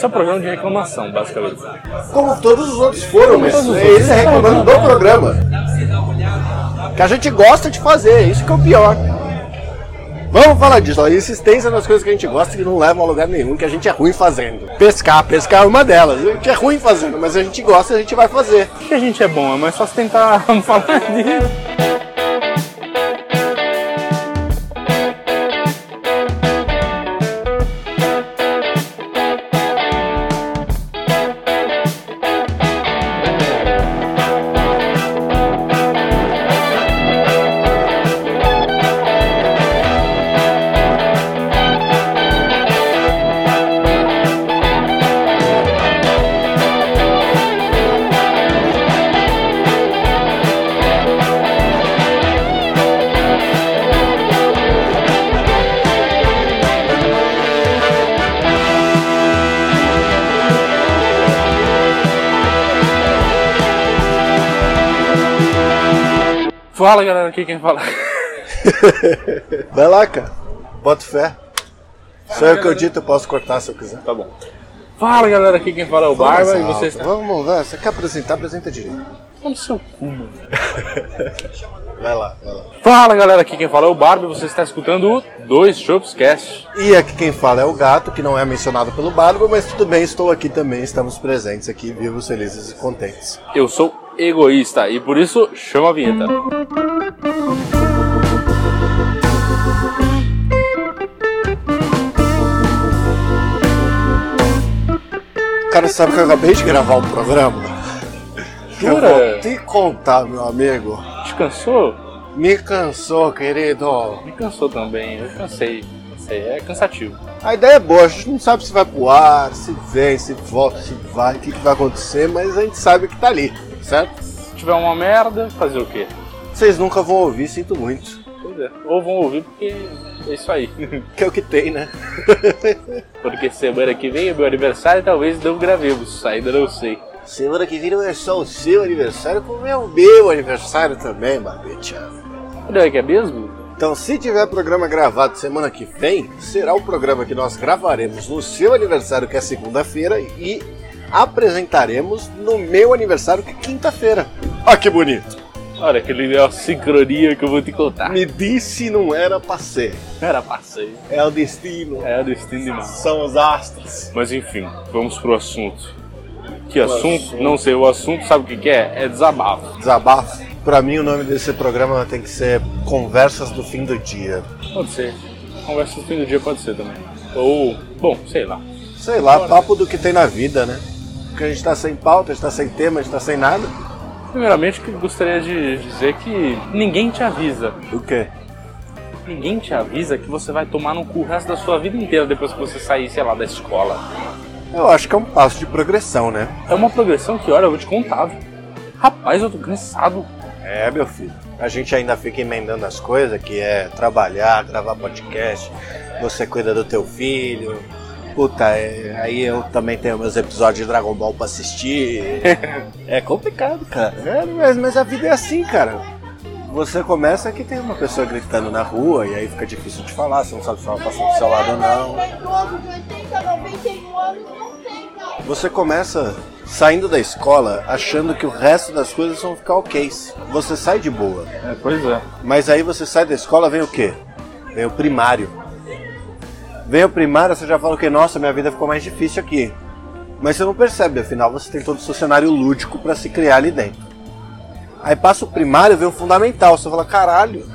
Esse é um programa de reclamação, basicamente. Como todos os outros foram, mas eles reclamando do programa. Que a gente gosta de fazer, isso que é o pior. Vamos falar disso, ó, insistência nas coisas que a gente gosta que não levam a lugar nenhum, que a gente é ruim fazendo. Pescar, pescar é uma delas. A gente é ruim fazendo, mas a gente gosta e a gente vai fazer. Que a gente é bom, é mais fácil tentar falar disso. Aqui quem fala. Vai lá, cara. Bota fé. Só eu que eu dito, eu posso cortar se eu quiser. Tá bom. Fala galera, aqui quem fala é o Barba e Vamos, você está. Vamos, vai. Você quer apresentar? Apresenta direito. Fala seu cu, mano. Vai lá, vai lá. Fala galera, aqui quem fala é o Barba e você está escutando o Dois Shops Cast. E aqui quem fala é o gato, que não é mencionado pelo Barba, mas tudo bem, estou aqui também, estamos presentes aqui, vivos, felizes e contentes. Eu sou egoísta e por isso chama a vinheta. Cara, sabe que eu acabei de gravar um programa? Eu Jura? vou te contar, meu amigo. Descansou? Me cansou, querido. Me cansou também, eu cansei. Cansei, é cansativo. A ideia é boa, a gente não sabe se vai pro ar, se vem, se volta, se vai, o que, que vai acontecer, mas a gente sabe que tá ali, certo? Se tiver uma merda, fazer o quê? Vocês nunca vão ouvir, sinto muito. Pois é. Ou vão ouvir porque é isso aí. Que é o que tem, né? Porque semana que vem é meu aniversário talvez não gravemos, ainda não sei. Semana que vem não é só o seu aniversário, como é o meu aniversário também, Babicha. Não é que é mesmo? Então, se tiver programa gravado semana que vem, será o programa que nós gravaremos no seu aniversário, que é segunda-feira, e apresentaremos no meu aniversário, que é quinta-feira. Olha que bonito! Olha, aquele é sincronia que eu vou te contar. Me disse não era ser. Era passeio. É o destino. É o destino demais. São os astros. Mas enfim, vamos pro assunto. Que assunto? assunto. Não sei, o assunto sabe o que, que é? É desabafo. Desabafo. Pra mim, o nome desse programa tem que ser Conversas do Fim do Dia. Pode ser. Conversa no fim do dia pode ser também. Ou, bom, sei lá. Sei lá, papo do que tem na vida, né? Porque a gente tá sem pauta, a gente tá sem tema, a gente tá sem nada. Primeiramente, que gostaria de dizer que ninguém te avisa. O quê? Ninguém te avisa que você vai tomar no cu o resto da sua vida inteira depois que você sair, sei lá, da escola. Eu acho que é um passo de progressão, né? É uma progressão que, olha, eu vou te contar. Rapaz, eu tô cansado. É, meu filho. A gente ainda fica emendando as coisas, que é trabalhar, gravar podcast, você cuida do teu filho. Puta, é- aí eu também tenho meus episódios de Dragon Ball pra assistir. é complicado, cara. É, mas, mas a vida é assim, cara. Você começa que tem uma pessoa gritando na rua e aí fica difícil de falar, você não sabe se ela passando do seu lado ou não. Você começa saindo da escola achando que o resto das coisas vão ficar ok. Você sai de boa. É, pois é. Mas aí você sai da escola, vem o quê? Vem o primário. Vem o primário, você já fala o quê? Nossa, minha vida ficou mais difícil aqui. Mas você não percebe, afinal você tem todo o seu cenário lúdico para se criar ali dentro. Aí passa o primário, vem o fundamental, você fala, caralho,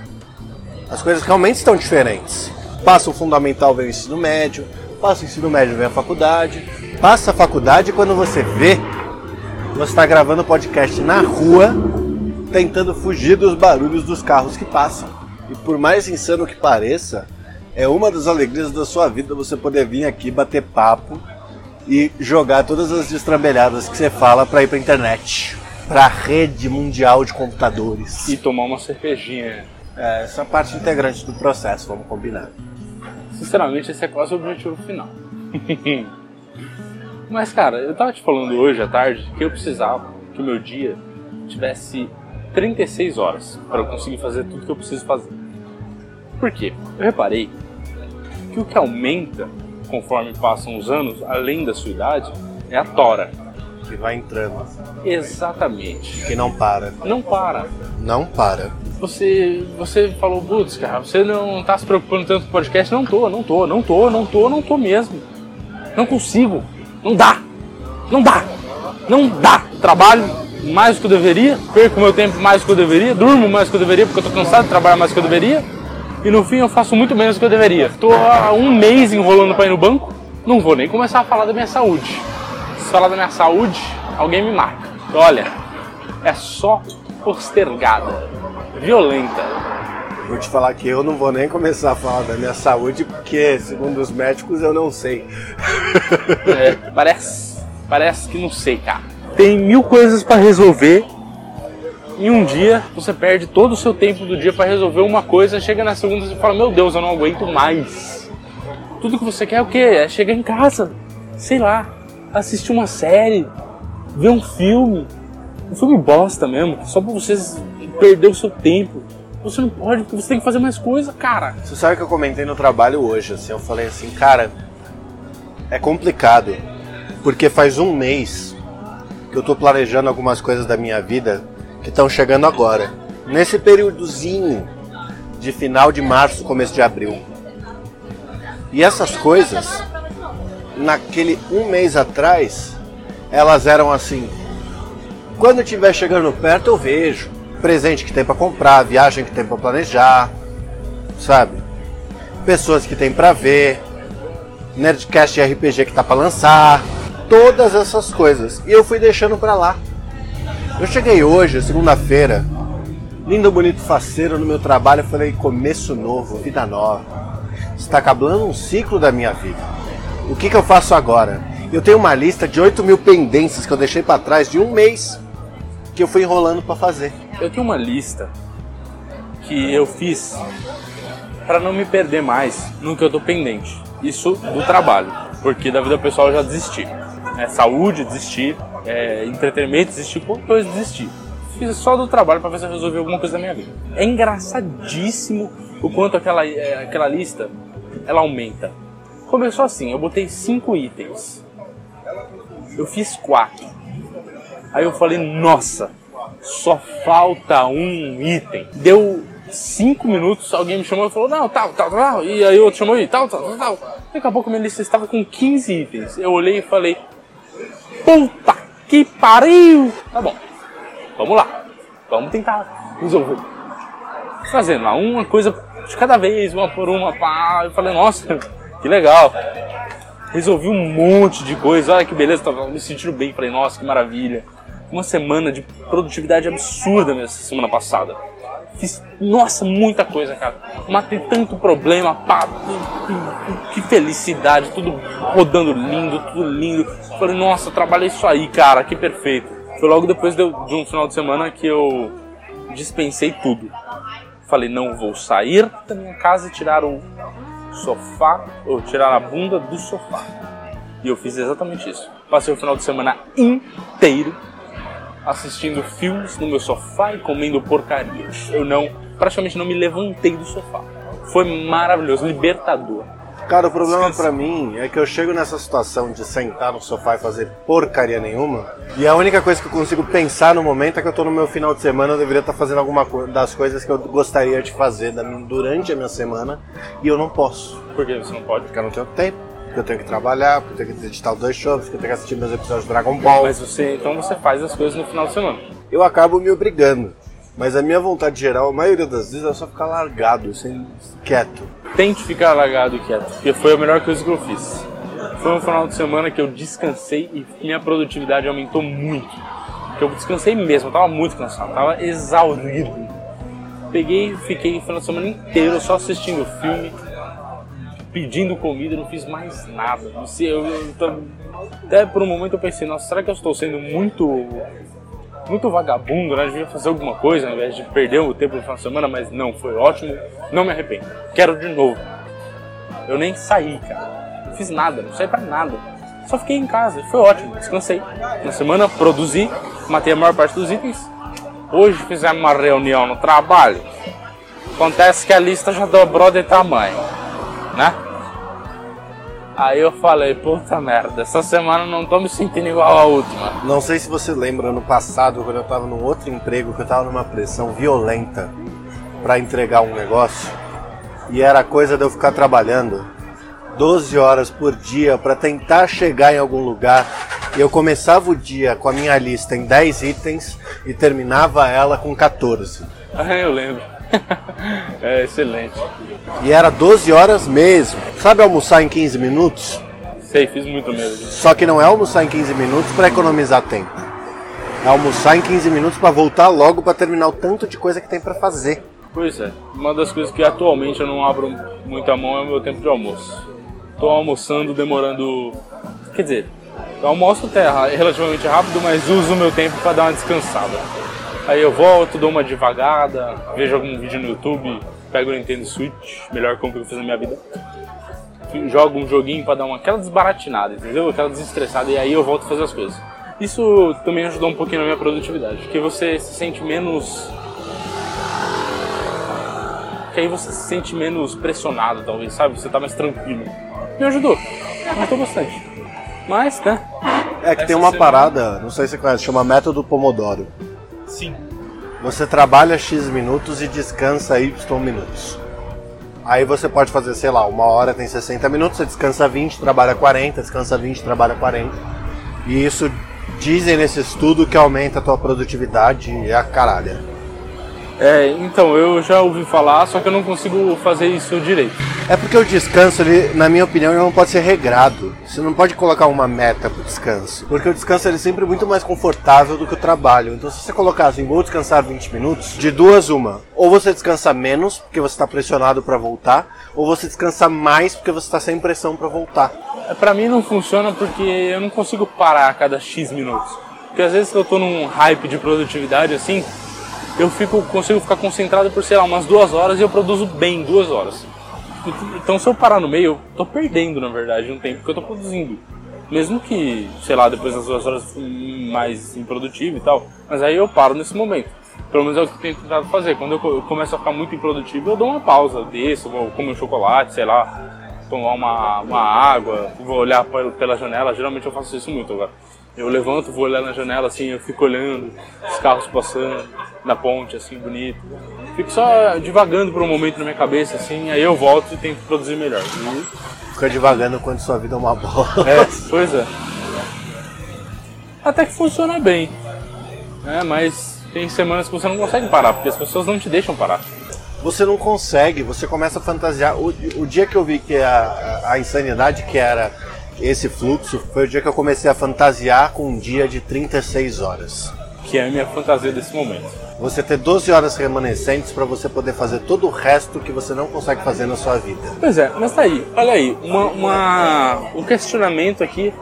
as coisas realmente estão diferentes. Passa o fundamental, vem o ensino médio, passa o ensino médio, vem a faculdade. Passa a faculdade e quando você vê, você está gravando podcast na rua, tentando fugir dos barulhos dos carros que passam. E por mais insano que pareça, é uma das alegrias da sua vida você poder vir aqui bater papo e jogar todas as destrambelhadas que você fala para ir pra internet, pra rede mundial de computadores. E tomar uma cervejinha. É, essa é a parte integrante do processo, vamos combinar. Sinceramente, esse é quase o objetivo final. Mas, cara, eu tava te falando hoje à tarde que eu precisava que o meu dia tivesse 36 horas para eu conseguir fazer tudo que eu preciso fazer. Por quê? Eu reparei que o que aumenta conforme passam os anos, além da sua idade, é a tora. Que vai entrando. Exatamente. Que não para. Não para. Não para. Você, você falou, putz, cara, você não tá se preocupando tanto com o podcast? Não tô, não tô, não tô, não tô, não tô mesmo. Não consigo. Não dá. Não dá. Não dá. Trabalho mais do que eu deveria, perco meu tempo mais do que eu deveria, durmo mais do que eu deveria porque eu tô cansado de trabalhar mais do que eu deveria. E no fim eu faço muito menos do que eu deveria. Tô há um mês enrolando pra ir no banco, não vou nem começar a falar da minha saúde. Se falar da minha saúde, alguém me mata. Olha, é só postergada, violenta. Vou te falar que eu não vou nem começar a falar da minha saúde, porque, segundo os médicos, eu não sei. É, parece, parece que não sei, cara. Tem mil coisas pra resolver. Em um dia, você perde todo o seu tempo do dia pra resolver uma coisa. Chega na segunda e fala: Meu Deus, eu não aguento mais. Tudo que você quer é o quê? É chegar em casa, sei lá, assistir uma série, ver um filme. Um filme bosta mesmo, só pra vocês perder o seu tempo. Você não pode, porque você tem que fazer mais coisa, cara. Você sabe que eu comentei no trabalho hoje, assim, eu falei assim, cara, é complicado, porque faz um mês que eu tô planejando algumas coisas da minha vida que estão chegando agora. Nesse períodozinho de final de março, começo de abril. E essas coisas, naquele um mês atrás, elas eram assim. Quando estiver chegando perto, eu vejo. Presente que tem para comprar, viagem que tem para planejar, sabe? Pessoas que tem para ver, Nerdcast RPG que tá para lançar, todas essas coisas. E eu fui deixando para lá. Eu cheguei hoje, segunda-feira, lindo, bonito, faceiro no meu trabalho. Eu falei: começo novo, vida nova. Está acabando um ciclo da minha vida. O que, que eu faço agora? Eu tenho uma lista de 8 mil pendências que eu deixei para trás de um mês que eu fui enrolando para fazer. Eu tenho uma lista que eu fiz para não me perder mais no que eu tô pendente. Isso do trabalho, porque da vida pessoal eu já desisti. É, saúde, desisti. É, entretenimento, desisti. Qualquer coisa, desisti. Fiz só do trabalho para ver se eu resolvi alguma coisa da minha vida. É engraçadíssimo o quanto aquela, é, aquela lista ela aumenta. Começou assim, eu botei cinco itens. Eu fiz quatro. Aí eu falei, nossa, só falta um item. Deu cinco minutos, alguém me chamou e falou, não, tal, tal, tal. E aí outro chamou e tal, tal, tal. Daqui a pouco minha lista estava com 15 itens. Eu olhei e falei, puta que pariu! Tá bom, vamos lá. Vamos tentar resolver. Fazendo lá, uma coisa de cada vez, uma por uma, pá. Eu falei, nossa, que legal. Resolvi um monte de coisa, olha que beleza, tava me sentindo bem. Falei, nossa, que maravilha uma semana de produtividade absurda nessa semana passada. Fiz, nossa, muita coisa, cara. Matei tanto problema, pá, que felicidade, tudo rodando lindo, tudo lindo. Falei, nossa, trabalhei isso aí, cara, que perfeito. Foi logo depois de, um final de semana que eu dispensei tudo. Falei, não vou sair da minha casa e tirar o sofá, ou tirar a bunda do sofá. E eu fiz exatamente isso. Passei o final de semana inteiro assistindo filmes no meu sofá e comendo porcarias. Eu não, praticamente não me levantei do sofá. Foi maravilhoso, libertador. Cara, o problema para mim é que eu chego nessa situação de sentar no sofá e fazer porcaria nenhuma, e a única coisa que eu consigo pensar no momento é que eu tô no meu final de semana, eu deveria estar tá fazendo alguma das coisas que eu gostaria de fazer durante a minha semana, e eu não posso. Por que você não pode? Porque eu não tenho tempo porque eu tenho que trabalhar, porque eu tenho que editar os dois shows, porque eu tenho que assistir meus episódios de Dragon Ball. Mas você, então você faz as coisas no final de semana. Eu acabo me obrigando. Mas a minha vontade geral, a maioria das vezes, é só ficar largado, sem quieto. Tente ficar largado e quieto, porque foi a melhor coisa que eu fiz. Foi um final de semana que eu descansei e minha produtividade aumentou muito. Porque eu descansei mesmo, eu tava muito cansado, tava exaurido. Peguei fiquei o final de semana inteiro só assistindo filme, pedindo comida, não fiz mais nada. Não sei, eu, eu, até por um momento eu pensei, nossa, será que eu estou sendo muito muito vagabundo, né? Devia fazer alguma coisa ao invés de perder o tempo no final de semana, mas não, foi ótimo, não me arrependo. Quero de novo. Eu nem saí, cara. Não fiz nada, não saí pra nada. Só fiquei em casa, foi ótimo, descansei. Na semana produzi, matei a maior parte dos itens. Hoje fizemos uma reunião no trabalho. Acontece que a lista já dobrou de tamanho, né? Aí eu falei, puta merda, essa semana eu não tô me sentindo igual a última. Não sei se você lembra, ano passado, quando eu tava num outro emprego, que eu tava numa pressão violenta para entregar um negócio, e era coisa de eu ficar trabalhando 12 horas por dia para tentar chegar em algum lugar. E eu começava o dia com a minha lista em 10 itens e terminava ela com 14. Ah, eu lembro. é excelente. E era 12 horas mesmo. Sabe almoçar em 15 minutos? Sei, fiz muito disso. Só que não é almoçar em 15 minutos para economizar tempo. É almoçar em 15 minutos para voltar logo para terminar o tanto de coisa que tem para fazer. Pois é. Uma das coisas que atualmente eu não abro muito a mão é o meu tempo de almoço. Tô almoçando demorando. Quer dizer, eu almoço até relativamente rápido, mas uso o meu tempo para dar uma descansada. Aí eu volto, dou uma devagada, vejo algum vídeo no YouTube, pego o Nintendo Switch, melhor compra que eu fiz na minha vida. Jogo um joguinho para dar uma aquela desbaratinada, entendeu? Aquela desestressada e aí eu volto a fazer as coisas. Isso também ajudou um pouquinho na minha produtividade, porque você se sente menos que aí você se sente menos pressionado, talvez, sabe? Você tá mais tranquilo. Me ajudou. Ajudou bastante. Mas, né? É que tem uma semana... parada, não sei se você conhece, chama método Pomodoro. Sim. Você trabalha X minutos e descansa Y minutos. Aí você pode fazer, sei lá, uma hora tem 60 minutos, você descansa 20, trabalha 40, descansa 20, trabalha 40. E isso dizem nesse estudo que aumenta a tua produtividade e a caralha. É, então, eu já ouvi falar, só que eu não consigo fazer isso direito. É porque o descanso, ele, na minha opinião, não pode ser regrado. Você não pode colocar uma meta pro descanso. Porque o descanso ele é sempre muito mais confortável do que o trabalho. Então, se você colocar assim, vou descansar 20 minutos, de duas, uma. Ou você descansa menos, porque você está pressionado para voltar, ou você descansa mais, porque você está sem pressão para voltar. É, pra mim não funciona porque eu não consigo parar a cada X minutos. Porque às vezes eu tô num hype de produtividade assim, eu fico, consigo ficar concentrado por, sei lá, umas duas horas e eu produzo bem duas horas. Então se eu parar no meio, eu tô perdendo, na verdade, um tempo que eu tô produzindo. Mesmo que, sei lá, depois das duas horas mais improdutivo e tal. Mas aí eu paro nesse momento. Pelo menos é o que eu tenho tentado fazer. Quando eu começo a ficar muito improdutivo, eu dou uma pausa, desço, vou comer um chocolate, sei lá, tomar uma, uma água, vou olhar pela janela. Geralmente eu faço isso muito agora. Eu levanto, vou olhar na janela assim, eu fico olhando os carros passando na ponte, assim, bonito. Fico só divagando por um momento na minha cabeça, assim, aí eu volto e tento produzir melhor. Fica divagando quando sua vida é uma bola. É, pois é. Até que funciona bem. É, mas tem semanas que você não consegue parar, porque as pessoas não te deixam parar. Você não consegue, você começa a fantasiar. O, o dia que eu vi que a, a, a insanidade que era esse fluxo foi o dia que eu comecei a fantasiar com um dia de 36 horas. Que é a minha fantasia desse momento. Você ter 12 horas remanescentes para você poder fazer todo o resto que você não consegue fazer na sua vida. Pois é, mas tá aí, olha aí, uma, uma, um questionamento aqui.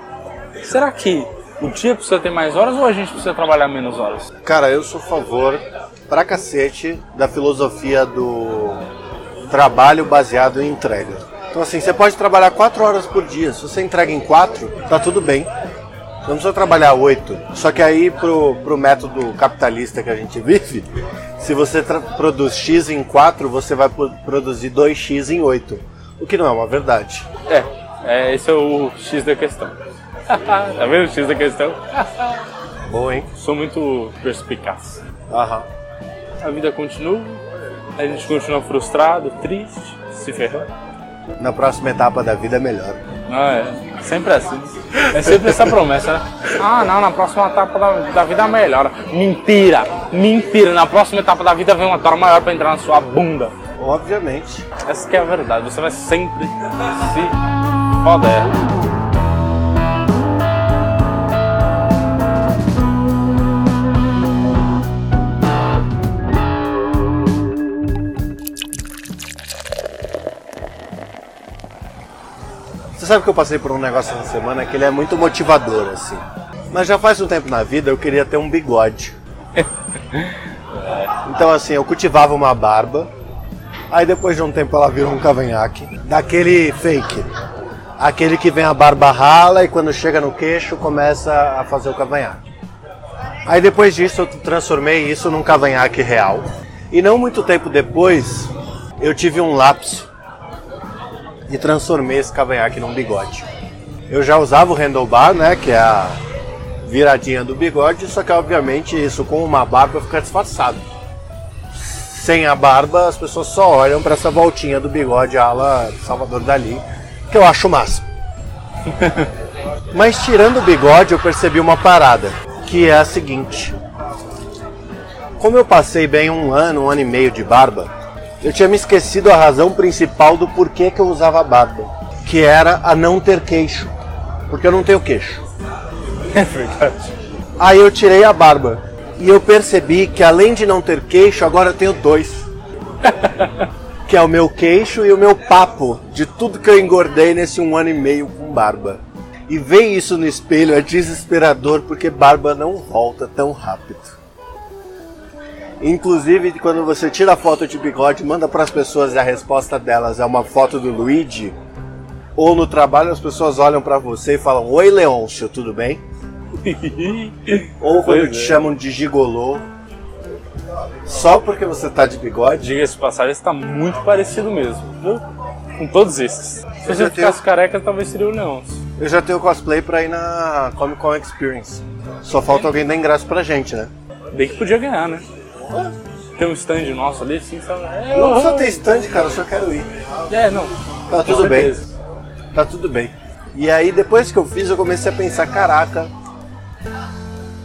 Será que o dia precisa ter mais horas ou a gente precisa trabalhar menos horas? Cara, eu sou a favor pra cacete da filosofia do trabalho baseado em entrega. Então assim, você pode trabalhar 4 horas por dia. Se você entrega em 4, tá tudo bem. Não precisa trabalhar 8. Só que aí pro, pro método capitalista que a gente vive, se você produz X em 4, você vai produzir 2X em 8. O que não é uma verdade. É, é esse é o X da questão. tá vendo o X da questão? Bom, hein? Sou muito perspicaz. Aham. A vida continua, a gente continua frustrado, triste, se ferrando na próxima etapa da vida é melhor. Ah, é. Sempre assim. É sempre essa promessa, né? Ah, não, na próxima etapa da, da vida melhora. Mentira! Mentira! Na próxima etapa da vida vem uma tora maior pra entrar na sua bunda. Obviamente. Essa que é a verdade. Você vai sempre se foder. Sabe que eu passei por um negócio essa semana que ele é muito motivador, assim. Mas já faz um tempo na vida eu queria ter um bigode. então, assim, eu cultivava uma barba. Aí depois de um tempo ela virou um cavanhaque. Daquele fake. Aquele que vem a barba rala e quando chega no queixo começa a fazer o cavanhaque. Aí depois disso eu transformei isso num cavanhaque real. E não muito tempo depois eu tive um lapso e transformei esse cavanhaque num bigode. Eu já usava o handlebar, né, que é a viradinha do bigode, só que obviamente isso com uma barba fica disfarçado. Sem a barba, as pessoas só olham para essa voltinha do bigode ala Salvador Dali, que eu acho massa. Mas tirando o bigode, eu percebi uma parada, que é a seguinte. Como eu passei bem um ano, um ano e meio de barba, eu tinha me esquecido a razão principal do porquê que eu usava barba, que era a não ter queixo, porque eu não tenho queixo. É verdade. Aí eu tirei a barba e eu percebi que além de não ter queixo, agora eu tenho dois. que é o meu queixo e o meu papo de tudo que eu engordei nesse um ano e meio com barba. E ver isso no espelho é desesperador porque barba não volta tão rápido. Inclusive, quando você tira a foto de bigode, manda para as pessoas e a resposta delas é uma foto do Luigi, ou no trabalho as pessoas olham para você e falam: Oi, Leôncio, tudo bem? ou quando te é. chamam de gigolô, só porque você tá de bigode. Diga-se passagem, está muito parecido mesmo. viu? Com todos esses. Se Eu você ficasse careca, talvez seria o Leôncio. Eu já tenho cosplay pra ir na Comic Con Experience. Só falta alguém dar ingresso pra gente, né? Bem que podia ganhar, né? Tem um stand nosso ali, assim, sabe? É, Não precisa ter stand, cara, eu só quero ir. É, não. Tá tudo bem. Tá tudo bem. E aí, depois que eu fiz, eu comecei a pensar: caraca,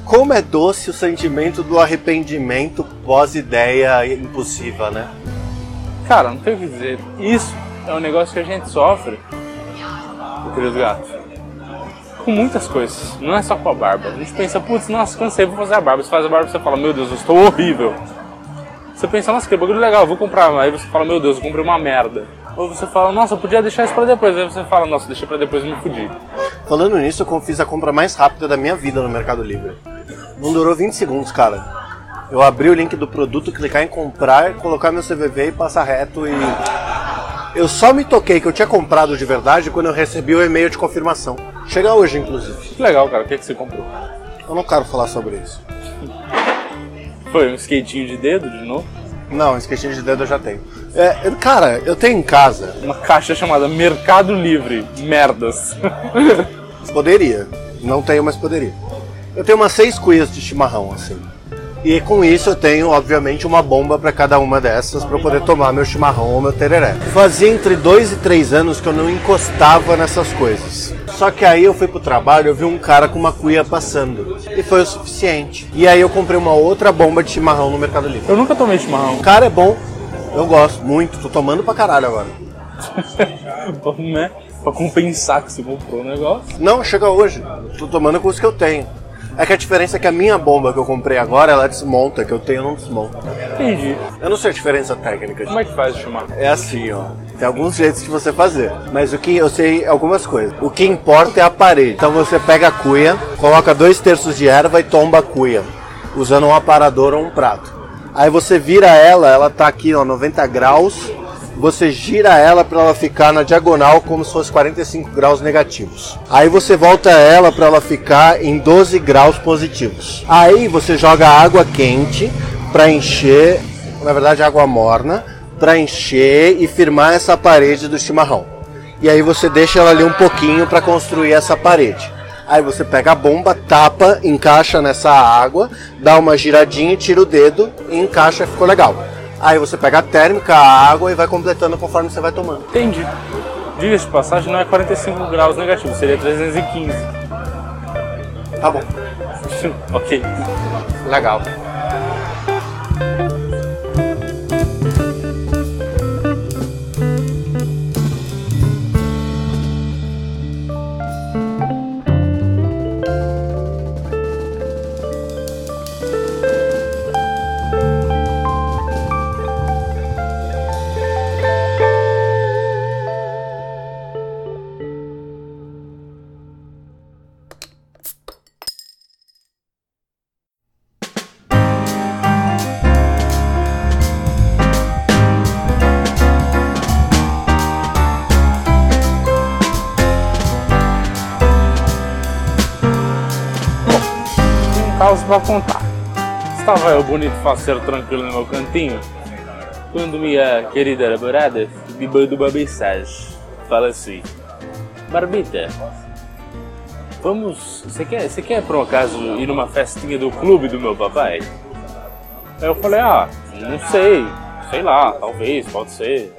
como é doce o sentimento do arrependimento pós-ideia impossível, né? Cara, não tem o que dizer. Isso é um negócio que a gente sofre, meu querido gato. Com muitas coisas. Não é só com a barba. A gente pensa, putz, nossa, cansei, vou fazer a barba. Você faz a barba e você fala, meu Deus, eu estou horrível. Você pensa, nossa, que bagulho legal, vou comprar. Aí você fala, meu Deus, eu comprei uma merda. Ou você fala, nossa, eu podia deixar isso pra depois. Aí você fala, nossa, deixei pra depois e me fudi. Falando nisso, eu fiz a compra mais rápida da minha vida no Mercado Livre. Não durou 20 segundos, cara. Eu abri o link do produto, clicar em comprar, colocar meu CVV e passar reto e. Eu só me toquei que eu tinha comprado de verdade quando eu recebi o e-mail de confirmação. Chega hoje, inclusive. Que legal, cara. O que, é que você comprou? Eu não quero falar sobre isso. Foi um skatinho de dedo de novo? Não, esqueci de dedo eu já tenho. É, cara, eu tenho em casa. Uma caixa chamada Mercado Livre. Merdas. Poderia. Não tenho, mas poderia. Eu tenho umas seis cuias de chimarrão, assim. E com isso eu tenho, obviamente, uma bomba para cada uma dessas para poder tomar meu chimarrão ou meu tereré. Fazia entre dois e três anos que eu não encostava nessas coisas. Só que aí eu fui pro trabalho, eu vi um cara com uma cuia passando. E foi o suficiente. E aí eu comprei uma outra bomba de chimarrão no Mercado Livre. Eu nunca tomei chimarrão. O cara é bom, eu gosto muito, tô tomando pra caralho agora. né? Pra compensar que você comprou o negócio. Não, chega hoje. Tô tomando com os que eu tenho. É que a diferença é que a minha bomba que eu comprei agora, ela desmonta, que eu tenho não desmonta. Entendi. Eu não sei a diferença técnica. Como é que faz o chimarrão? É assim, ó. Tem alguns jeitos de você fazer. Mas o que eu sei algumas coisas. O que importa é a parede. Então você pega a cuia, coloca dois terços de erva e tomba a cuia. Usando um aparador ou um prato. Aí você vira ela, ela tá aqui, ó, 90 graus. Você gira ela para ela ficar na diagonal como se fosse 45 graus negativos. Aí você volta ela para ela ficar em 12 graus positivos. Aí você joga água quente para encher, na verdade água morna, para encher e firmar essa parede do chimarrão. E aí você deixa ela ali um pouquinho para construir essa parede. Aí você pega a bomba, tapa, encaixa nessa água, dá uma giradinha, tira o dedo e encaixa ficou legal. Aí você pega a térmica, a água e vai completando conforme você vai tomando. Entendi. Diga-se de passagem, não é 45 graus negativo, seria 315. Tá bom. ok. Legal. Caos pra contar. Estava eu bonito, faceiro, tranquilo no meu cantinho, quando minha querida namorada me manda uma mensagem fala assim: Barbita, vamos. Você quer, você quer por um acaso ir numa festinha do clube do meu papai? Aí eu falei: Ah, não sei, sei lá, talvez, pode ser,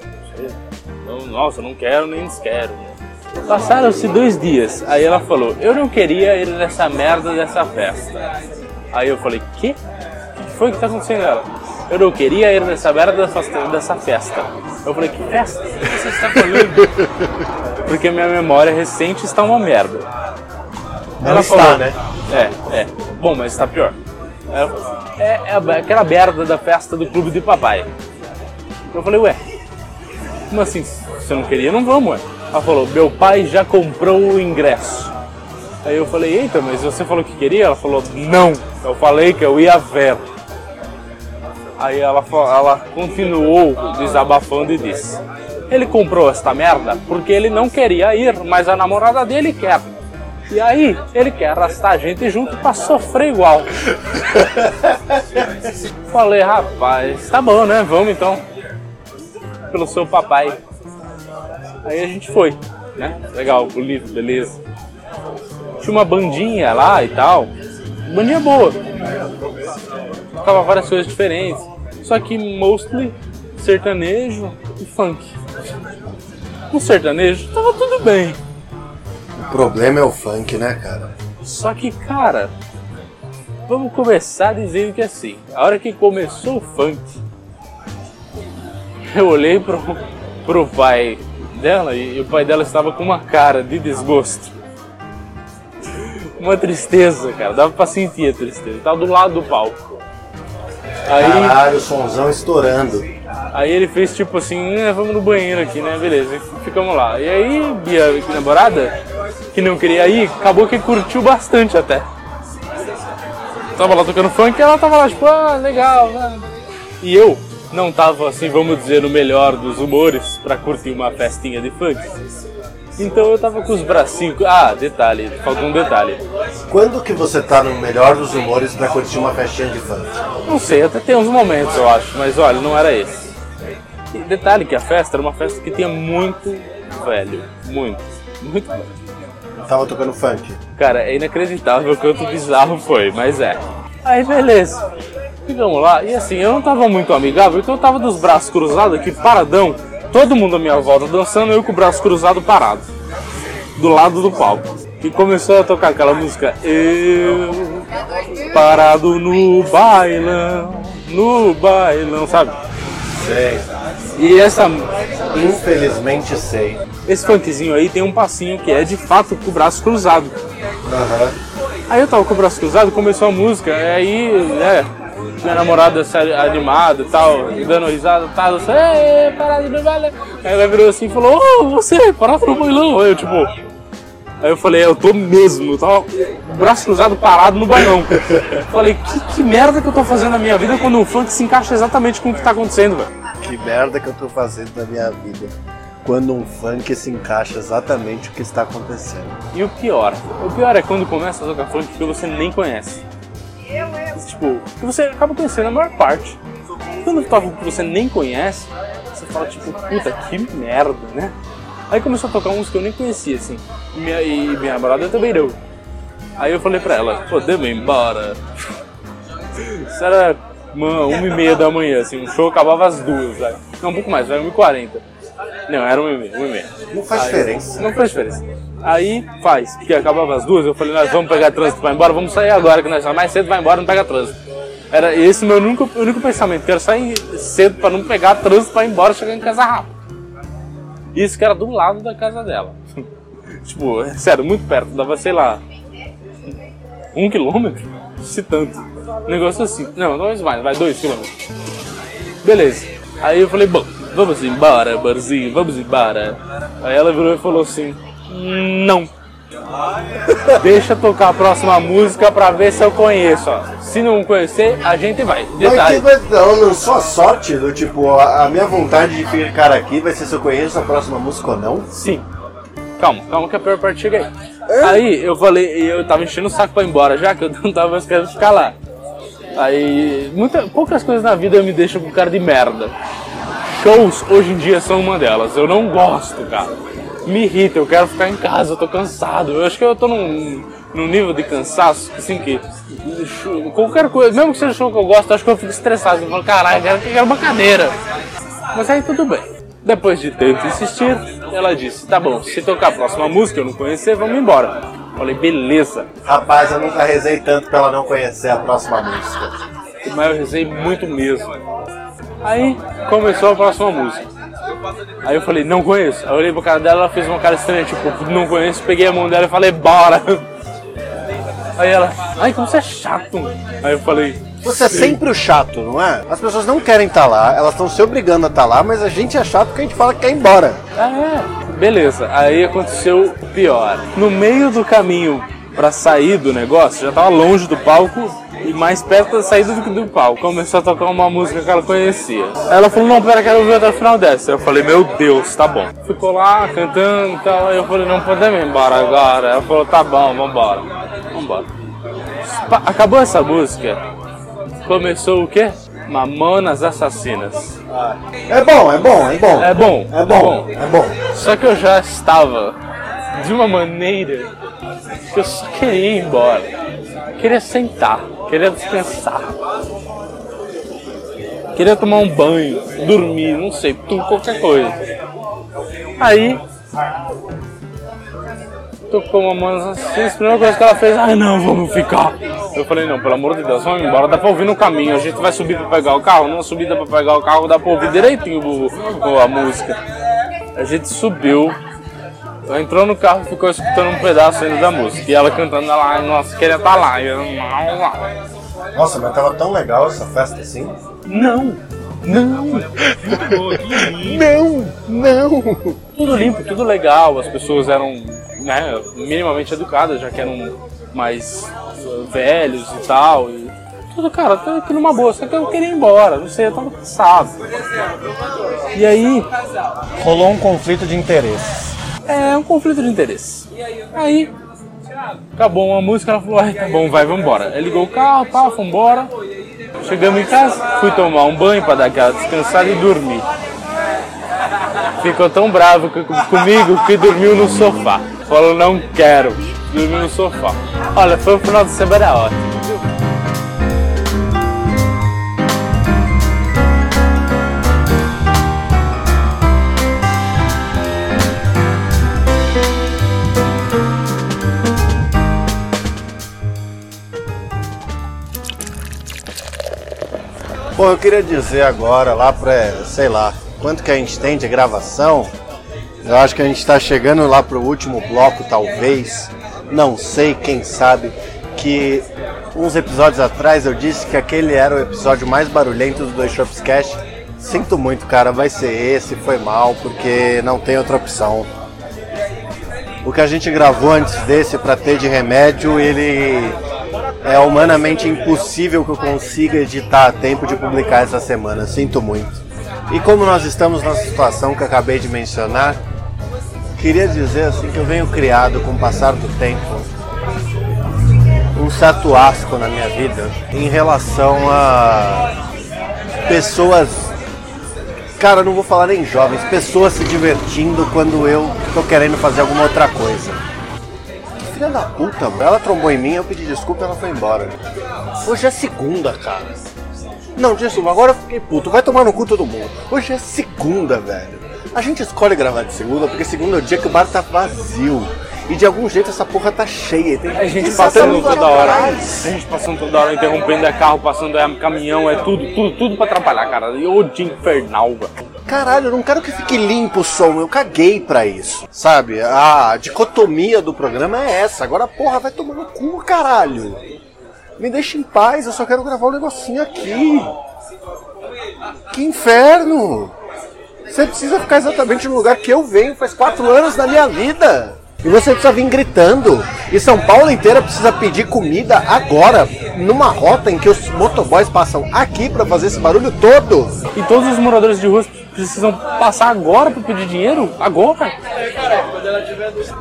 não sei. Nossa, não quero nem desquero. Passaram-se dois dias, aí ela falou: Eu não queria ir nessa merda dessa festa. Aí eu falei: Que? O que foi que tá acontecendo? Ela, eu não queria ir nessa merda dessa, festa. Eu falei: Que festa? O que você está falando? Porque minha memória recente está uma merda. Não está, né? É, é. Bom, mas está pior. Ela- É, é aquela merda da festa do clube de papai. Eu falei, ué, como assim? Você não queria? Não vamos, ué. Ela falou, meu pai já comprou o ingresso. Aí eu falei, eita, mas você falou que queria? Ela falou, não. Eu falei que eu ia ver. Aí ela, ela continuou desabafando e disse: Ele comprou esta merda porque ele não queria ir, mas a namorada dele quer. E aí, ele quer arrastar a gente junto pra sofrer igual. Falei, rapaz, tá bom, né? Vamos então. Pelo seu papai. Aí a gente foi, né? Legal, bonito, beleza. Tinha uma bandinha lá e tal. Bandinha boa. Tocava várias coisas diferentes. Só que mostly sertanejo e funk. No sertanejo tava tudo bem. O problema é o funk, né, cara? Só que, cara, vamos começar dizendo que assim, a hora que começou o funk, eu olhei pro, pro pai dela e, o pai dela estava com uma cara de desgosto. Uma tristeza, cara, dava pra sentir a tristeza. Tava do lado do palco. Aí, Caralho, o somzão estourando. Aí ele fez tipo assim, "É, vamos no banheiro aqui, né? Beleza, e ficamos lá. E aí, Bia, minha namorada, que não queria ir, acabou que curtiu bastante até. Tava lá tocando funk e ela tava lá, tipo, ah, legal, né? E eu não tava, assim, vamos dizer, no melhor dos humores pra curtir uma festinha de funk. Então eu tava com os bracinhos. Ah, detalhe, faltou um detalhe. Quando que você tá no melhor dos humores pra curtir uma festinha de funk? Não sei, até tem uns momentos eu acho, mas olha, não era esse. E detalhe que a festa era uma festa que tinha muito velho. Muito. Muito velho. Tava tocando funk. Cara, é inacreditável o quanto bizarro foi, mas é. Aí beleza. Ficamos lá, e assim, eu não tava muito amigável, então eu tava dos braços cruzados aqui, paradão. Todo mundo à minha volta dançando, eu com o braço cruzado parado. Do lado do palco. E começou a tocar aquela música. Eu parado no bailão, no bailão, sabe? Sei. E essa, Infelizmente sei. esse funkzinho aí tem um passinho que é de fato com o braço cruzado. Aham. Aí eu tava com o braço cruzado, começou a música, aí, é, minha namorada se animada e tal, dando risada, tal, assim, "Ê, parado no bailão. Aí ela virou assim e falou, ô, você, parado no bailão. Aí eu, tipo, aí eu falei, eu tô mesmo, eu tava com o braço cruzado parado no bailão. falei, que, que merda que eu tô fazendo na minha vida quando o funk se encaixa exatamente com o que tá acontecendo, velho. Que merda que eu tô fazendo na minha vida. Quando um funk se encaixa exatamente o que está acontecendo. E o pior, o pior é quando começa a tocar funk que você nem conhece. Tipo, que você acaba conhecendo a maior parte. Quando toca o que você nem conhece, você fala tipo, puta, que merda, né? Aí começou a tocar uns que eu nem conhecia, assim. E minha, e minha namorada também não. Aí eu falei pra ela, podemos ir embora. Isso era uma, uma e meia da manhã, assim, o show acabava às duas, vai. Não, um pouco mais, vai, uma e quarenta. Não, era uma e meia, uma e meia. Não faz Aí- diferença. Não faz diferença. Aí faz, porque acabava as duas, eu falei, nós vamos pegar trânsito pra ir embora, vamos sair agora, que nós vamos mais cedo, vai embora, não pega trânsito. Era esse meu único, único pensamento, quero sair cedo pra não pegar trânsito pra ir embora, chegar em casa rápido. Isso que era do lado da casa dela. tipo, é sério, muito perto, dava, sei lá, um quilômetro? Se tanto. Negócio assim. Não, não mais, vai dois quilômetros. Beleza. Aí eu falei, bom, vamos embora, barzinho, vamos embora. Aí ela virou e falou assim, não. Deixa tocar a próxima música pra ver se eu conheço, ó. Se não conhecer, a gente vai. Mas que Detalhe. vai, não, não só sorte, do tipo, a, a minha vontade de ficar aqui vai ser se eu conheço a próxima música ou não. Sim. Calma, calma que a pior parte chega aí. Aí eu falei, eu tava enchendo o saco pra ir embora já, que eu não tava mais querendo ficar lá. Aí, muita, poucas coisas na vida me deixam com cara de merda. Shows hoje em dia são uma delas. Eu não gosto, cara. me irrita, eu quero ficar em casa, eu tô cansado. Eu acho que eu tô num, num nível de cansaço, assim, que qualquer coisa, mesmo que seja show que eu gosto, eu acho que eu fico estressado. Eu falo, caralho, eu quero, eu uma cadeira. Mas aí tudo bem. Depois de tanto insistir, ela disse, tá bom, se tocar a próxima música eu não conhecer, vamos embora. Falei, beleza. Rapaz, eu nunca rezei tanto pra ela não conhecer a próxima música. Mas eu rezei muito mesmo. Aí começou a próxima música. Aí eu falei, não conheço. Aí eu olhei pra cara dela, ela fez uma cara estranha, tipo, não conheço, peguei a mão dela e falei, bora. Aí ela, ai, como você é chato. Aí eu falei, Você é sempre o chato, não é? As pessoas não querem estar lá, elas estão se obrigando a estar lá, mas a gente é chato porque a gente fala que quer ir embora. Ah, é. Beleza, aí aconteceu o pior. No meio do caminho pra sair do negócio, já tava longe do palco e mais perto da saída do do palco. Começou a tocar uma música que ela conhecia. Ela falou, não, pera, quero ouvir até o final dessa. Eu falei, meu Deus, tá bom. Ficou lá cantando e tal. Eu falei, não podemos ir embora agora. Ela falou, tá bom, vambora. Vambora. Acabou essa música. Começou o quê? Mamonas Assassinas. É bom, é bom, é bom. É bom, É bom, é bom. Só que eu já estava de uma maneira que eu só queria ir embora. Queria sentar, queria descansar. Queria tomar um banho, dormir, não sei, tudo, qualquer coisa. Aí, tocou uma mão assim, a primeira coisa que ela fez, ai não, vamos ficar. Eu falei, não, pelo amor de Deus, vamos embora, dá pra ouvir no caminho, a gente vai subir pra pegar o carro, não subida pra pegar o carro, dá pra ouvir direitinho a música. A gente subiu, entrou no carro e ficou escutando um pedaço ainda da música. E ela cantando lá, nossa, queria estar lá. E eu, não, não. Nossa, mas tava tão legal essa festa assim. não, não. Não, não. Tudo limpo, tudo legal, as pessoas eram né, minimamente educadas, já que eram mais velhos e tal. E tudo, cara, tudo aqui numa boa, só que eu queria ir embora, não sei, eu tava cansado. E aí, Rolou um conflito de interesses. É um conflito de interesse. Aí, acabou uma música, ela falou, tá bom, vai, vambora. Aí ligou o carro, pá, vambora. Chegamos em casa, fui tomar um banho pra dar aquela descansada e dormir. Ficou tão bravo co- comigo que dormiu no sofá. Falou, não quero. Dormiu no sofá. Olha, foi um final de semana ótimo. Bom, eu queria dizer agora, lá pra, sei lá, quanto que a gente tem de gravação. Eu acho que a gente tá chegando lá pro último bloco, talvez. Não sei, quem sabe. Que uns episódios atrás eu disse que aquele era o episódio mais barulhento do Dois Shops Cash. Sinto muito, cara, vai ser esse, foi mal, porque não tem outra opção. O que a gente gravou antes desse pra ter de remédio, ele é humanamente impossível que eu consiga editar a tempo de publicar essa semana. Sinto muito. E como nós estamos na situação que acabei de mencionar, queria dizer assim que eu venho criado com o passar do tempo um certo asco na minha vida em relação a pessoas Cara, não vou falar nem jovens, pessoas se divertindo quando eu tô querendo fazer alguma outra coisa. Filha da puta, mano. Ela trombou em mim, eu pedi desculpa e ela foi embora. Hoje é segunda, cara. Não, desculpa, agora eu fiquei puto. Vai tomar no cu todo mundo. Hoje é segunda, velho. A gente escolhe gravar de segunda porque segunda é o dia que o bar tá vazio. E de algum jeito essa porra tá cheia. Tem A gente passando sair toda hora. A gente passando toda hora, interrompendo é carro, passando é caminhão, é tudo, tudo, tudo pra atrapalhar, cara. E o dia infernal, velho. Caralho, eu não quero que fique limpo o som, eu caguei pra isso. Sabe? A dicotomia do programa é essa. Agora, porra, vai tomar no cu, caralho. Me deixa em paz, eu só quero gravar um negocinho aqui. Que inferno! Você precisa ficar exatamente no lugar que eu venho faz quatro anos da minha vida. E você precisa vir gritando. E São Paulo inteira precisa pedir comida agora, numa rota em que os motoboys passam aqui pra fazer esse barulho todo. E todos os moradores de rua precisam passar agora pra pedir dinheiro? Agora?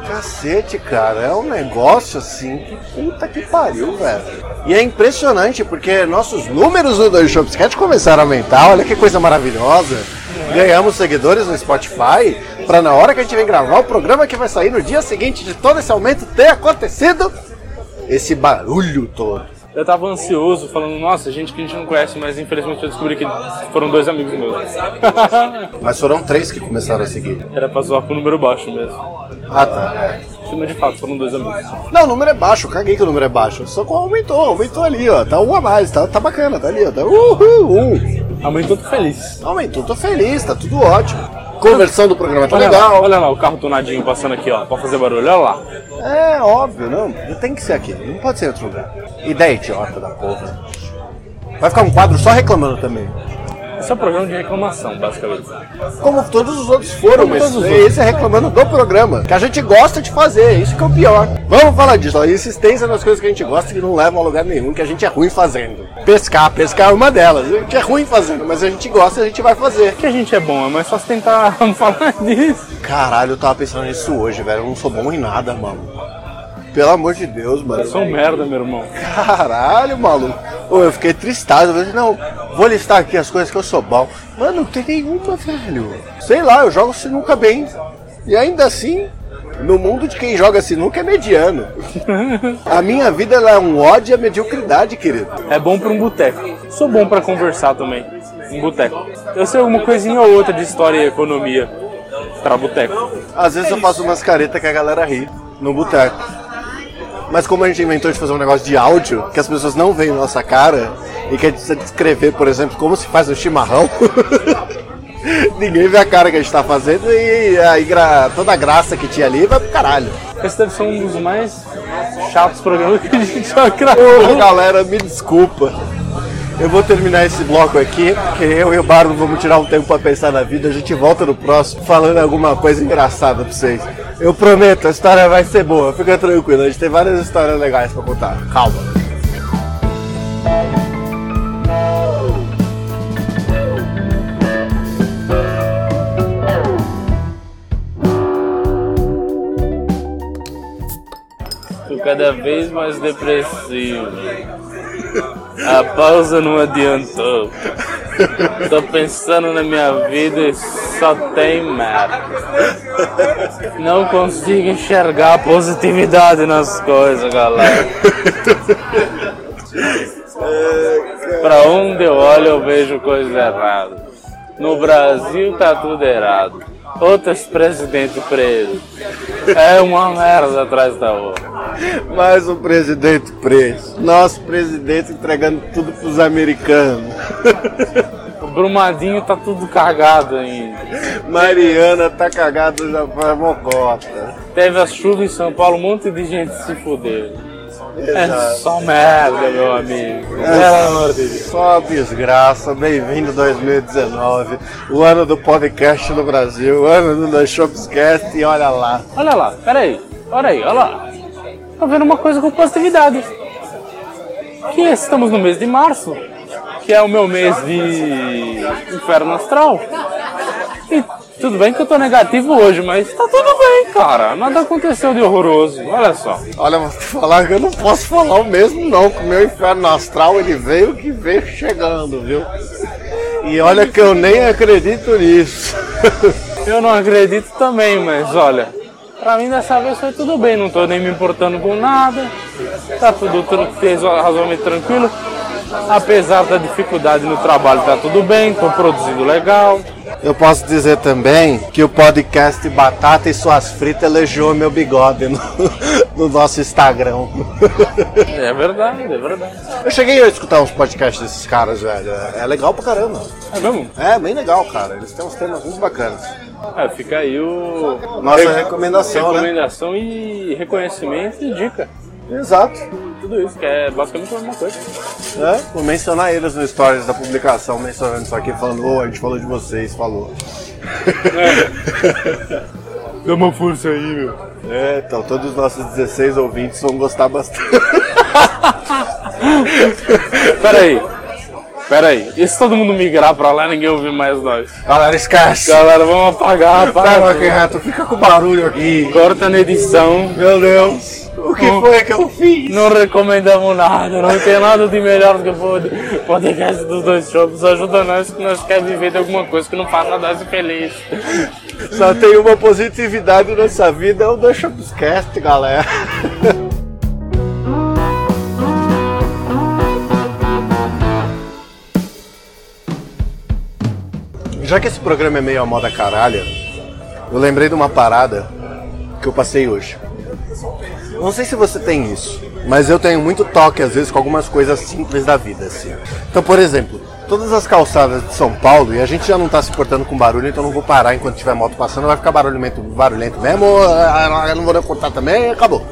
Cacete, cara, é um negócio assim que puta que pariu, velho. E é impressionante porque nossos números do Dois Shops começaram a aumentar, olha que coisa maravilhosa. Ganhamos seguidores no Spotify pra na hora que a gente vem gravar o programa que vai sair no dia seguinte de todo esse aumento ter acontecido esse barulho todo. Eu tava ansioso, falando, nossa, gente que a gente não conhece, mas infelizmente eu descobri que foram dois amigos meus. Mas foram três que começaram a seguir. Era pra zoar com o número baixo mesmo. Ah, tá. é. Mas de fato, foram dois amigos. Não, o número é baixo, caguei que o número é baixo. Só que aumentou, aumentou ali, ó. Tá um a mais, tá, tá bacana, tá ali, ó. Tá uhul, um. Aumentou, tô feliz. Aumentou, tô feliz, tá tudo ótimo. Conversão do programa tá Olha lá, legal. olha lá, o carro tunadinho passando aqui, ó, pra fazer barulho, olha lá. É, óbvio, não. Tem que ser aqui, não pode ser em outro lugar. Ideia idiota da porra. Vai ficar um quadro só reclamando também. Esse é um programa de reclamação, basicamente. Como todos os outros foram, Como mas todos os esse é reclamando do programa. Que a gente gosta de fazer, isso que é o pior. Vamos falar disso, ó. Insistência nas coisas que a gente gosta que não levam a lugar nenhum, que a gente é ruim fazendo. Pescar, pescar é uma delas. A gente é ruim fazendo, mas a gente gosta e a gente vai fazer. Que a gente é bom, é mais fácil tentar falar disso. Caralho, eu tava pensando nisso hoje, velho. Eu não sou bom em nada, mano. Pelo amor de Deus, mano. Eu sou um merda, meu irmão. Caralho, maluco. Ô, eu fiquei tristado. Eu falei, não, vou listar aqui as coisas que eu sou bom. Mano, não tem nenhuma, velho. Sei lá, eu jogo sinuca bem. E ainda assim, no mundo de quem joga sinuca é mediano. A minha vida é um ódio à mediocridade, querido. É bom pra um boteco. Sou bom pra conversar também. Um boteco. Eu sei alguma coisinha ou outra de história e economia pra boteco. Às vezes eu faço umas caretas que a galera ri no boteco. Mas como a gente inventou de fazer um negócio de áudio, que as pessoas não veem nossa cara, e que a gente precisa descrever, por exemplo, como se faz um chimarrão, ninguém vê a cara que a gente tá fazendo e aí gra- toda a graça que tinha ali vai pro caralho. Esse deve ser um dos mais chatos programas que a gente já gravou. galera, me desculpa. Eu vou terminar esse bloco aqui, porque eu e o Bardo vamos tirar um tempo pra pensar na vida. A gente volta no próximo falando alguma coisa engraçada pra vocês. Eu prometo, a história vai ser boa, fica tranquilo. A gente tem várias histórias legais pra contar. Calma. Tô cada vez mais depressivo. A pausa não adiantou. Tô pensando na minha vida e só tem merda. Não consigo enxergar a positividade nas coisas, galera. Pra onde eu olho eu vejo coisa errada. No Brasil tá tudo errado. Outros presidentes presos. É uma merda atrás da outra. Mais um presidente preso. Nosso presidente entregando tudo pros americanos. O Brumadinho tá tudo cagado ainda. Mariana tá cagada já pra mocota. Teve as chuvas em São Paulo, um monte de gente se fudeu. É Exato. só merda, meu amigo. Amor de Deus. Só desgraça, bem-vindo 2019, o ano do podcast no Brasil, o ano do Shopscast e olha lá. Olha lá, peraí. Olha aí, olha lá. Tô vendo uma coisa com positividade. Que estamos no mês de março, que é o meu mês de inferno astral. E tudo bem que eu tô negativo hoje, mas tá tudo bem, cara. Nada aconteceu de horroroso. Olha só. Olha, vou te falar que eu não posso falar o mesmo não, que o meu inferno astral ele veio que veio chegando, viu? E olha que eu nem acredito nisso. Eu não acredito também, mas olha, pra mim dessa vez foi tudo bem, não tô nem me importando com nada, tá tudo tran- razoavelmente tranquilo. Apesar da dificuldade no trabalho, tá tudo bem, tô produzindo legal. Eu posso dizer também que o podcast Batata e Suas Fritas elogiou meu bigode no, no nosso Instagram. É verdade, é verdade. Eu cheguei a escutar uns podcasts desses caras, velho. É legal pra caramba. É mesmo? É, bem legal, cara. Eles têm uns temas muito bacanas. É, fica aí o. Nossa recomendação, né? recomendação e reconhecimento e dica. Exato. Tudo isso, que é basicamente a mesma coisa. É, vou mencionar eles no stories da publicação, mencionando isso aqui, falando, ô, a gente falou de vocês, falou. Dá uma força aí, meu. É, então todos os nossos 16 ouvintes vão gostar bastante. Pera aí. Pera aí. E se todo mundo migrar pra lá, ninguém ouvir mais nós? Galera, esquece! Galera, vamos apagar, apaga. quieto, fica com barulho aqui. Corta na edição. Meu Deus, o que foi que eu fiz? Não recomendamos nada, não tem nada de melhor do que o podcast dos dois shows. Ajuda nós que nós queremos viver de alguma coisa que não faz nós feliz. Só tem uma positividade nessa vida, é o Dois Shops Cast, galera. Já que esse programa é meio a moda caralha, eu lembrei de uma parada que eu passei hoje. Não sei se você tem isso, mas eu tenho muito toque às vezes com algumas coisas simples da vida, assim. Então, por exemplo, todas as calçadas de São Paulo, e a gente já não tá se importando com barulho, então não vou parar enquanto tiver moto passando, vai ficar barulhento, barulhento mesmo, eu não vou cortar também, acabou.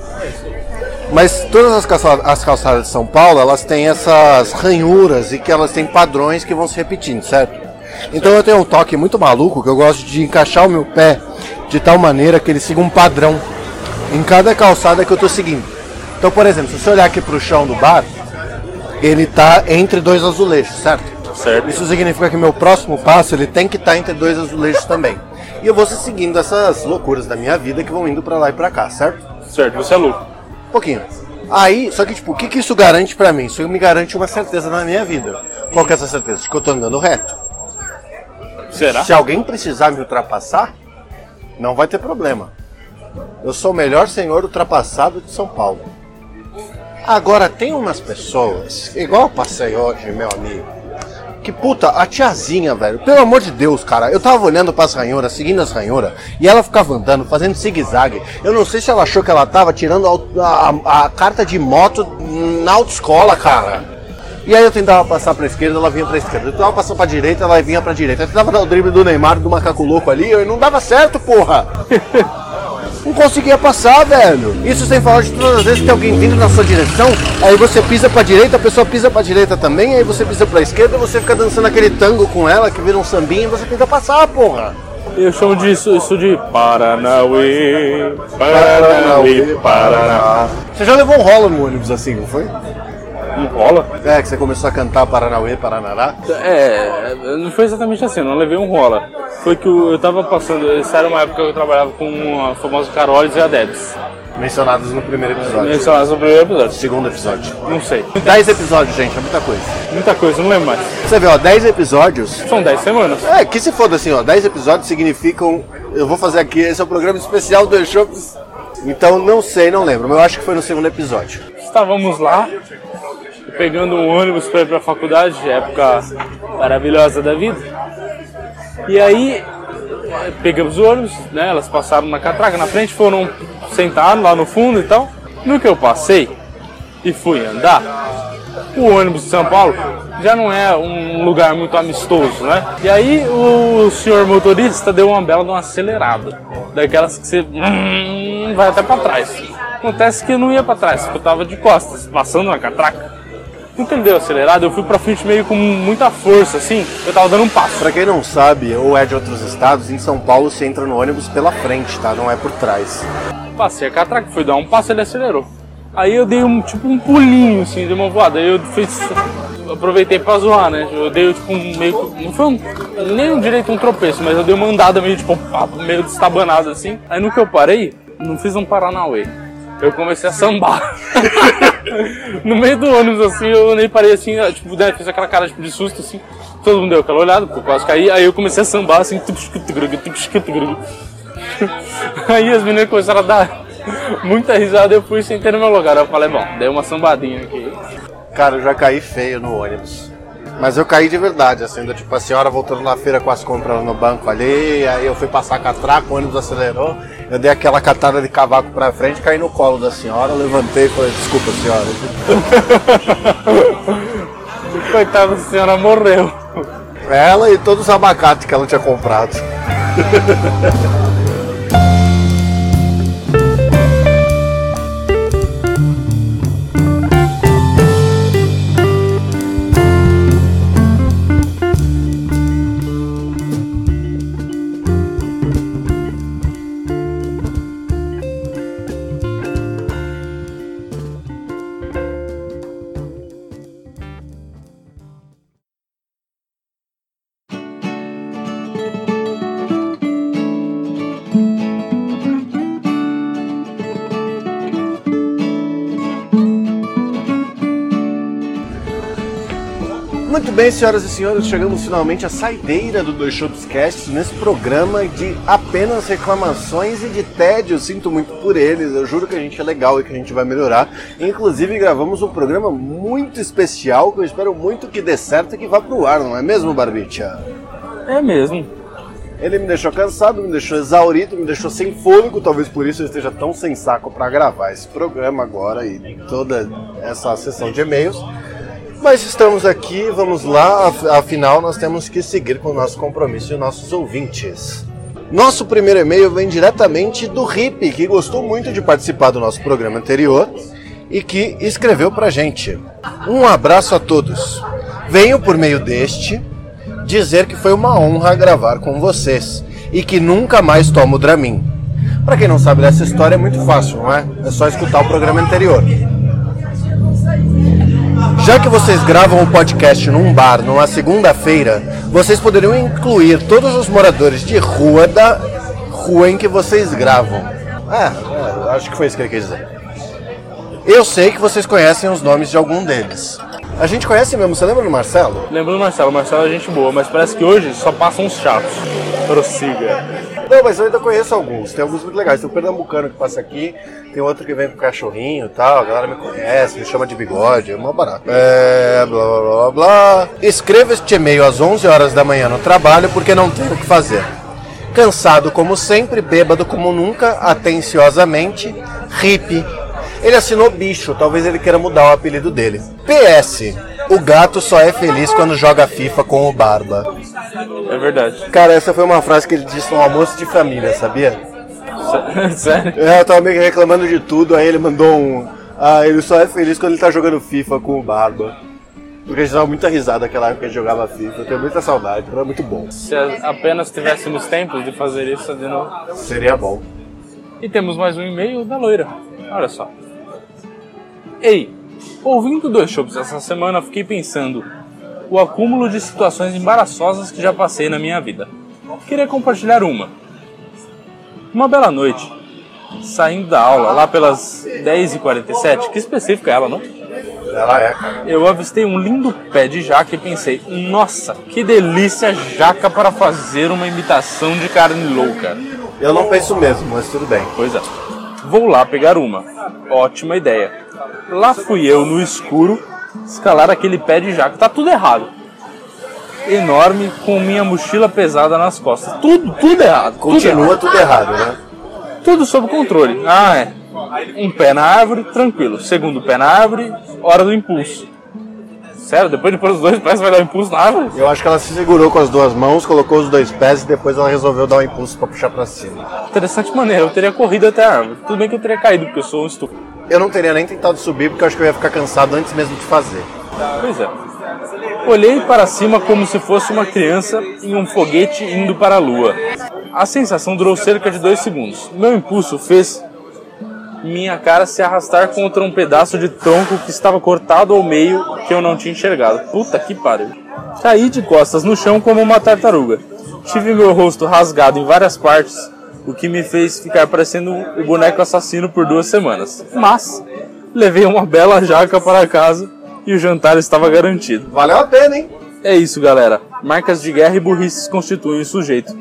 Mas todas as calçadas, as calçadas de São Paulo, elas têm essas ranhuras e que elas têm padrões que vão se repetindo, certo? Então eu tenho um toque muito maluco que eu gosto de encaixar o meu pé de tal maneira que ele siga um padrão em cada calçada que eu estou seguindo. Então, por exemplo, se você olhar aqui para o chão do bar, ele está entre dois azulejos, certo? Certo. Isso significa que meu próximo passo ele tem que estar tá entre dois azulejos também. E eu vou seguindo essas loucuras da minha vida que vão indo para lá e para cá, certo? Certo, você é louco. Um pouquinho. Aí, só que tipo, o que, que isso garante para mim? Isso me garante uma certeza na minha vida. Qual que é essa certeza? De que eu tô andando reto. Será? Se alguém precisar me ultrapassar, não vai ter problema. Eu sou o melhor senhor ultrapassado de São Paulo. Agora, tem umas pessoas, igual eu passei hoje, meu amigo, que puta, a tiazinha, velho, pelo amor de Deus, cara, eu tava olhando pras ranhoras, seguindo as ranhoras, e ela ficava andando, fazendo zigue-zague. Eu não sei se ela achou que ela tava tirando a, a, a carta de moto na autoescola, cara. E aí eu tentava passar pra esquerda, ela vinha pra esquerda. Eu tentava passar pra direita, ela vinha pra direita. Eu tentava dar o drible do Neymar, do macaco louco ali, e não dava certo, porra! não conseguia passar, velho. Isso sem falar de todas as vezes que tem alguém vindo na sua direção, aí você pisa pra direita, a pessoa pisa pra direita também, aí você pisa pra esquerda, você fica dançando aquele tango com ela, que vira um sambinha, e você tenta passar, porra! Eu chamo disso isso de Paranauê, Paranauê, Paraná. Você já levou um rolo no ônibus assim, não foi? Um rola? É, que você começou a cantar Paranauê, Paranará? É, não foi exatamente assim, eu não levei um rola. Foi que eu tava passando, essa era uma época que eu trabalhava com a famosa Carolis e a Debs. Mencionados no primeiro episódio. Mencionados no primeiro episódio. Segundo episódio. Não sei. 10 episódios, gente, é muita coisa. Muita coisa, não lembro mais. Você vê, ó, 10 episódios. São 10 semanas. É, que se foda assim, ó, 10 episódios significam. Eu vou fazer aqui, esse é o programa especial do Shops. Então não sei, não lembro, mas eu acho que foi no segundo episódio. Estávamos lá, pegando um ônibus para ir para a faculdade, época maravilhosa da vida. E aí pegamos o ônibus, né? Elas passaram na catraca na frente, foram sentar lá no fundo e tal. No que eu passei e fui andar, o ônibus de São Paulo já não é um lugar muito amistoso, né? E aí o senhor motorista deu uma bela de uma acelerada, daquelas que você hum, vai até para trás. Acontece que eu não ia para trás, porque eu tava de costas, passando na catraca. Entendeu? Acelerado, eu fui pra frente meio com muita força, assim, eu tava dando um passo. Pra quem não sabe, ou é de outros estados, em São Paulo você entra no ônibus pela frente, tá? Não é por trás. Passei a catraca, fui dar um passo, ele acelerou. Aí eu dei um tipo um pulinho assim de uma voada. Aí eu fiz. Aproveitei pra zoar, né? Eu dei tipo um meio. Não foi um, nem um direito um tropeço, mas eu dei uma andada meio tipo um papo, meio destabanado assim. Aí no que eu parei, não fiz um Paranauê. Eu comecei a sambar. no meio do ônibus, assim, eu nem parei assim, tipo, né, fiz aquela cara tipo, de susto, assim. Todo mundo deu aquela olhada, porque eu quase caí. Aí eu comecei a sambar, assim. Aí as meninas começaram a dar muita risada. Eu fui sentei no meu lugar. Eu falei, bom, dei uma sambadinha aqui. Cara, eu já caí feio no ônibus. Mas eu caí de verdade, assim, do, tipo, a senhora voltando na feira com as compras no banco ali, aí eu fui passar catraca, o ônibus acelerou, eu dei aquela catada de cavaco pra frente, caí no colo da senhora, levantei e falei, desculpa senhora. Coitada, a senhora morreu. Ela e todos os abacates que ela tinha comprado. bem, senhoras e senhores, chegamos finalmente à saideira do Dois Shops Cast nesse programa de apenas reclamações e de tédio. Sinto muito por eles, eu juro que a gente é legal e que a gente vai melhorar. Inclusive, gravamos um programa muito especial que eu espero muito que dê certo e que vá pro ar, não é mesmo, Barbicha? É mesmo. Ele me deixou cansado, me deixou exaurido, me deixou sem fôlego, talvez por isso eu esteja tão sem saco para gravar esse programa agora e toda essa sessão de e-mails. Mas estamos aqui, vamos lá, af- afinal nós temos que seguir com o nosso compromisso e nossos ouvintes. Nosso primeiro e-mail vem diretamente do Rip, que gostou muito de participar do nosso programa anterior e que escreveu pra gente. Um abraço a todos. Venho por meio deste dizer que foi uma honra gravar com vocês e que nunca mais tomo Dramin. Pra quem não sabe dessa história é muito fácil, não é? É só escutar o programa anterior. Já que vocês gravam o podcast num bar numa segunda-feira, vocês poderiam incluir todos os moradores de rua da rua em que vocês gravam. É, é, acho que foi isso que ele quis dizer. Eu sei que vocês conhecem os nomes de algum deles. A gente conhece mesmo, você lembra do Marcelo? Lembro do Marcelo, o Marcelo é gente boa, mas parece que hoje só passam uns chatos. Prossiga. Não, mas eu ainda conheço alguns. Tem alguns muito legais. Tem o pernambucano que passa aqui, tem outro que vem com cachorrinho e tal. A galera me conhece, me chama de bigode, é uma barata. É, blá blá blá blá. Escreva este e-mail às 11 horas da manhã no trabalho porque não tenho o que fazer. Cansado como sempre, bêbado como nunca, atenciosamente, hippie. Ele assinou bicho, talvez ele queira mudar o apelido dele. PS. O gato só é feliz quando joga FIFA com o Barba. É verdade. Cara, essa foi uma frase que ele disse no almoço de família, sabia? Sério? É, eu tava meio que reclamando de tudo, aí ele mandou um. Ah, ele só é feliz quando ele tá jogando FIFA com o Barba. Porque a gente dava muita risada naquela época que a gente jogava FIFA. Eu tenho muita saudade, era muito bom. Se apenas tivéssemos tempo de fazer isso de novo. Seria bom. E temos mais um e-mail da loira. Olha só. Ei, ouvindo dois shows essa semana, fiquei pensando o acúmulo de situações embaraçosas que já passei na minha vida. Queria compartilhar uma. Uma bela noite, saindo da aula lá pelas 10h47, que específica é ela, não? Ela é, cara. Eu avistei um lindo pé de jaca e pensei, nossa, que delícia jaca para fazer uma imitação de carne louca. Eu não penso mesmo, mas tudo bem. Pois é. Vou lá pegar uma. Ótima ideia. Lá fui eu no escuro escalar aquele pé de jaca. Tá tudo errado. Enorme, com minha mochila pesada nas costas. Tudo, tudo errado. Tudo, errado. Continua tudo errado, né? tudo sob controle. Ah, é. Um pé na árvore, tranquilo. Segundo pé na árvore, hora do impulso. Sério, depois de pôr os dois pés vai dar um impulso na árvore? Eu acho que ela se segurou com as duas mãos, colocou os dois pés e depois ela resolveu dar um impulso pra puxar pra cima. Interessante maneira, eu teria corrido até a árvore. Tudo bem que eu teria caído, porque eu sou um estúpido. Eu não teria nem tentado subir porque eu acho que eu ia ficar cansado antes mesmo de fazer. Pois é. Olhei para cima como se fosse uma criança em um foguete indo para a lua. A sensação durou cerca de dois segundos. Meu impulso fez minha cara se arrastar contra um pedaço de tronco que estava cortado ao meio que eu não tinha enxergado. Puta que pariu. Caí de costas no chão como uma tartaruga. Tive meu rosto rasgado em várias partes, o que me fez ficar parecendo o boneco assassino por duas semanas. Mas levei uma bela jaca para casa e o jantar estava garantido. Valeu a pena, hein? É isso, galera. Marcas de guerra e burrices constituem o sujeito.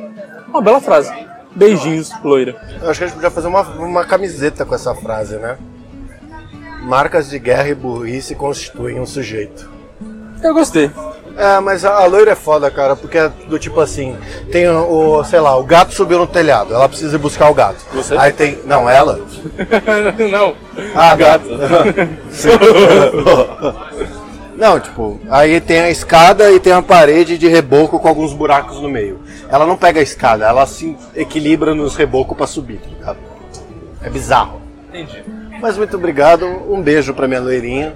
Uma bela frase. Beijinhos, loira. Eu acho que a gente podia fazer uma, uma camiseta com essa frase, né? Marcas de guerra e burrice constituem um sujeito. Eu gostei. É, mas a, a loira é foda, cara, porque é do tipo assim, tem o, o, sei lá, o gato subiu no telhado, ela precisa ir buscar o gato. Você? Aí tem. Não, ela? Não. Ah, gato. Não, tipo, aí tem a escada e tem a parede de reboco com alguns buracos no meio. Ela não pega a escada, ela se equilibra nos rebocos pra subir, tá ligado? É bizarro. Entendi. Mas muito obrigado, um beijo pra minha loirinha.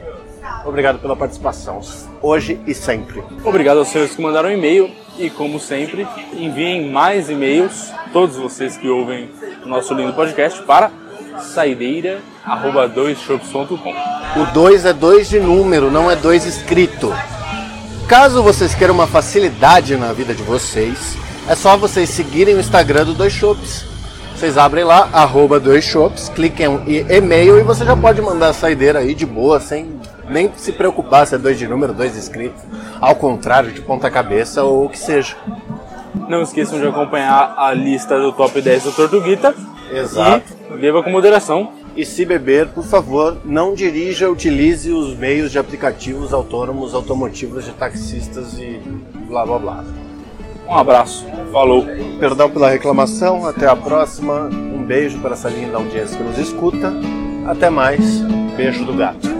Obrigado pela participação, hoje e sempre. Obrigado aos senhores que mandaram e-mail e, como sempre, enviem mais e-mails, todos vocês que ouvem o nosso lindo podcast, para saideira.doisshops.com. O 2 é 2 de número, não é 2 escrito. Caso vocês queiram uma facilidade na vida de vocês, é só vocês seguirem o Instagram do Dois Shops. Vocês abrem lá, arroba Dois Shops, cliquem em e-mail e você já pode mandar a saideira aí de boa, sem Nem se preocupar se é dois de número, dois escritos. Ao contrário, de ponta cabeça ou o que seja. Não esqueçam de acompanhar a lista do top 10 do Tortuguita. Exato. E beba com moderação. E se beber, por favor, não dirija, utilize os meios de aplicativos autônomos, automotivos de taxistas e blá blá blá. Um abraço. Falou. Perdão pela reclamação, até a próxima. Um beijo para essa linda audiência que nos escuta. Até mais. Beijo do gato.